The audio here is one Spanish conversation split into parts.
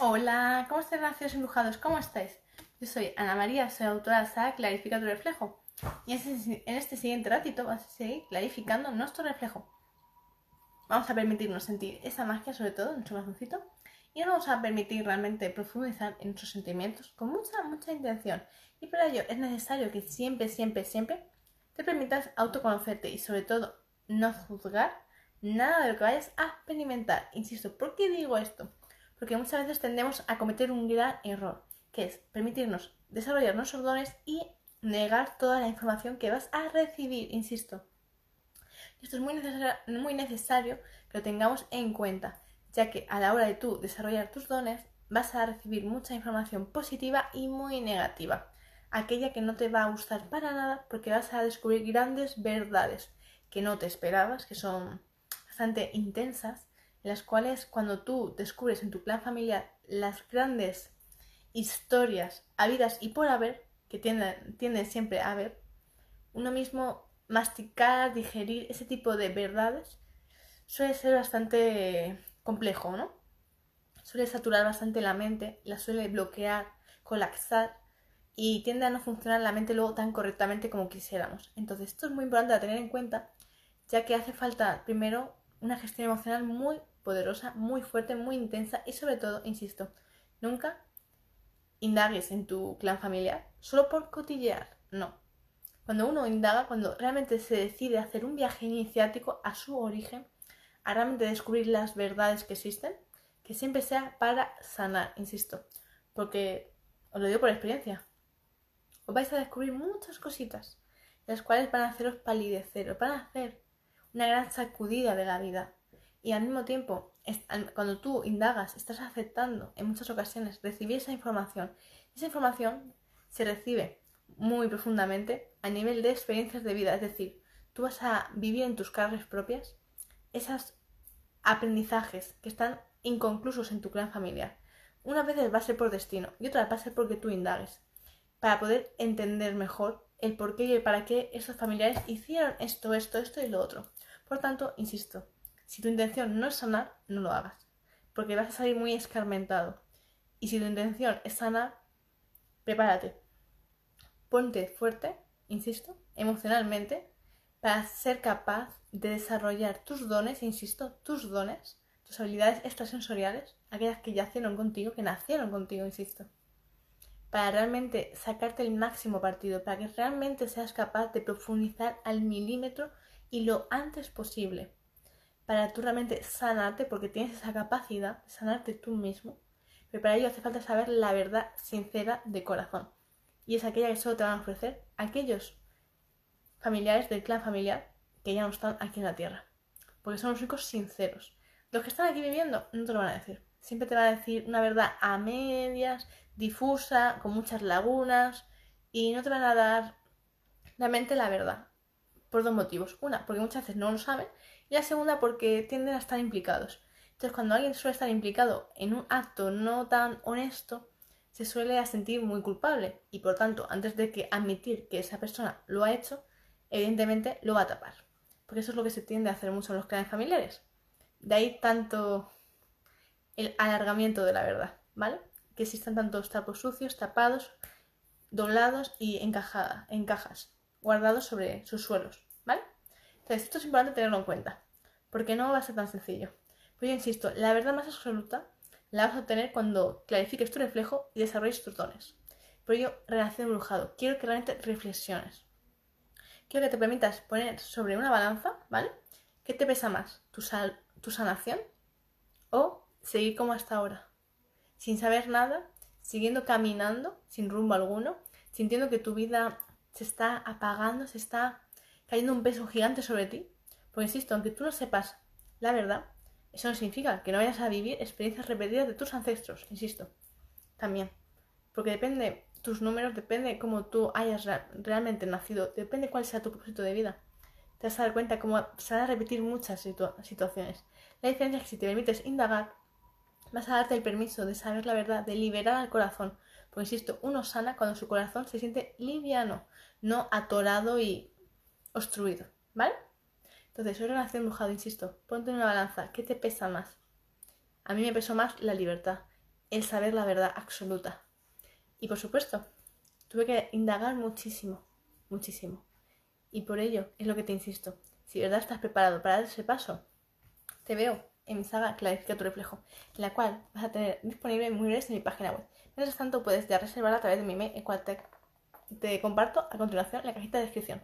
Hola, ¿cómo estáis, nacidos embrujados? ¿Cómo estáis? Yo soy Ana María, soy autora de Clarifica tu reflejo. Y en este siguiente ratito vamos a seguir clarificando nuestro reflejo. Vamos a permitirnos sentir esa magia, sobre todo en nuestro corazoncito, y nos vamos a permitir realmente profundizar en nuestros sentimientos con mucha, mucha intención. Y para ello es necesario que siempre, siempre, siempre te permitas autoconocerte y sobre todo no juzgar nada de lo que vayas a experimentar. Insisto, ¿por qué digo esto? Porque muchas veces tendemos a cometer un gran error, que es permitirnos desarrollar nuestros dones y negar toda la información que vas a recibir, insisto. Esto es muy necesario, muy necesario que lo tengamos en cuenta, ya que a la hora de tú desarrollar tus dones vas a recibir mucha información positiva y muy negativa. Aquella que no te va a gustar para nada porque vas a descubrir grandes verdades que no te esperabas, que son bastante intensas, en las cuales cuando tú descubres en tu plan familiar las grandes historias habidas y por haber, que tienden, tienden siempre a haber, uno mismo masticar, digerir ese tipo de verdades suele ser bastante complejo, ¿no? Suele saturar bastante la mente, la suele bloquear, colapsar y tiende a no funcionar la mente luego tan correctamente como quisiéramos. Entonces esto es muy importante a tener en cuenta, ya que hace falta primero una gestión emocional muy poderosa, muy fuerte, muy intensa y sobre todo, insisto, nunca indagues en tu clan familiar solo por cotillear, no. Cuando uno indaga, cuando realmente se decide hacer un viaje iniciático a su origen, a realmente descubrir las verdades que existen, que siempre sea para sanar, insisto, porque os lo digo por experiencia, os vais a descubrir muchas cositas, las cuales van a haceros palidecer, os van a hacer una gran sacudida de la vida. Y al mismo tiempo, cuando tú indagas, estás aceptando en muchas ocasiones recibir esa información. Esa información se recibe muy profundamente a nivel de experiencias de vida. Es decir, tú vas a vivir en tus carnes propias esos aprendizajes que están inconclusos en tu clan familiar. Una vez va a ser por destino y otra va a ser porque tú indagues. Para poder entender mejor el por qué y el para qué esos familiares hicieron esto, esto, esto y lo otro. Por tanto, insisto, si tu intención no es sanar, no lo hagas, porque vas a salir muy escarmentado. Y si tu intención es sanar, prepárate. Ponte fuerte, insisto, emocionalmente, para ser capaz de desarrollar tus dones, insisto, tus dones, tus habilidades extrasensoriales, aquellas que yacieron contigo, que nacieron contigo, insisto, para realmente sacarte el máximo partido, para que realmente seas capaz de profundizar al milímetro y lo antes posible para tú realmente sanarte, porque tienes esa capacidad de sanarte tú mismo. Pero para ello hace falta saber la verdad sincera de corazón. Y es aquella que solo te van a ofrecer aquellos familiares del clan familiar que ya no están aquí en la tierra. Porque son los únicos sinceros. Los que están aquí viviendo no te lo van a decir. Siempre te van a decir una verdad a medias, difusa, con muchas lagunas. Y no te van a dar realmente la verdad por dos motivos. Una, porque muchas veces no lo saben. Y la segunda, porque tienden a estar implicados. Entonces, cuando alguien suele estar implicado en un acto no tan honesto, se suele sentir muy culpable. Y por tanto, antes de que admitir que esa persona lo ha hecho, evidentemente lo va a tapar. Porque eso es lo que se tiende a hacer mucho en los clanes familiares. De ahí tanto el alargamiento de la verdad, ¿vale? Que existan tantos tapos sucios, tapados, doblados y en cajas guardados sobre sus suelos. Entonces, esto es importante tenerlo en cuenta, porque no va a ser tan sencillo. Pues yo insisto, la verdad más absoluta la vas a obtener cuando clarifiques tu reflejo y desarrolles tus dones. Por ello, relación brujado. Quiero que realmente reflexiones. Quiero que te permitas poner sobre una balanza, ¿vale? ¿Qué te pesa más? ¿Tu, tu sanación o seguir como hasta ahora? Sin saber nada, siguiendo caminando, sin rumbo alguno, sintiendo que tu vida se está apagando, se está cayendo un peso gigante sobre ti. Porque insisto, aunque tú no sepas la verdad, eso no significa que no vayas a vivir experiencias repetidas de tus ancestros, insisto. También. Porque depende tus números, depende cómo tú hayas realmente nacido, depende cuál sea tu propósito de vida. Te vas a dar cuenta cómo se van a repetir muchas situaciones. La diferencia es que si te permites indagar, vas a darte el permiso de saber la verdad, de liberar al corazón, pues insisto, uno sana cuando su corazón se siente liviano, no atorado y obstruido, ¿vale? Entonces, soy relación brujado, insisto, ponte en una balanza, ¿qué te pesa más? A mí me pesó más la libertad, el saber la verdad absoluta. Y por supuesto, tuve que indagar muchísimo, muchísimo. Y por ello es lo que te insisto. Si de verdad estás preparado para dar ese paso, te veo en mi saga Clarifica tu reflejo, la cual vas a tener disponible muy breves en mi página web. Mientras tanto, puedes ya reservarla a través de mi email, el te, te comparto a continuación en la cajita de descripción.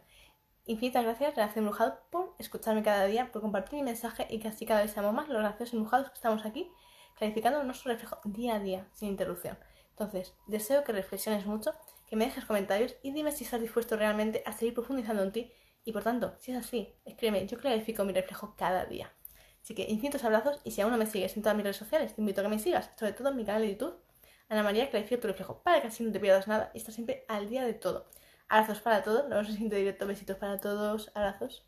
Infinitas gracias, Relación Embrujado, por escucharme cada día, por compartir mi mensaje y que así cada vez seamos más los graciosos embrujados que estamos aquí, clarificando nuestro reflejo día a día, sin interrupción. Entonces, deseo que reflexiones mucho, que me dejes comentarios y dime si estás dispuesto realmente a seguir profundizando en ti. Y por tanto, si es así, escríbeme, yo clarifico mi reflejo cada día. Así que infinitos abrazos y si aún no me sigues en todas mis redes sociales, te invito a que me sigas, sobre todo en mi canal de YouTube, Ana María Clarifica tu reflejo, para que así no te pierdas nada y estás siempre al día de todo. Abrazos para todos, en el siguiente directo, besitos para todos, abrazos.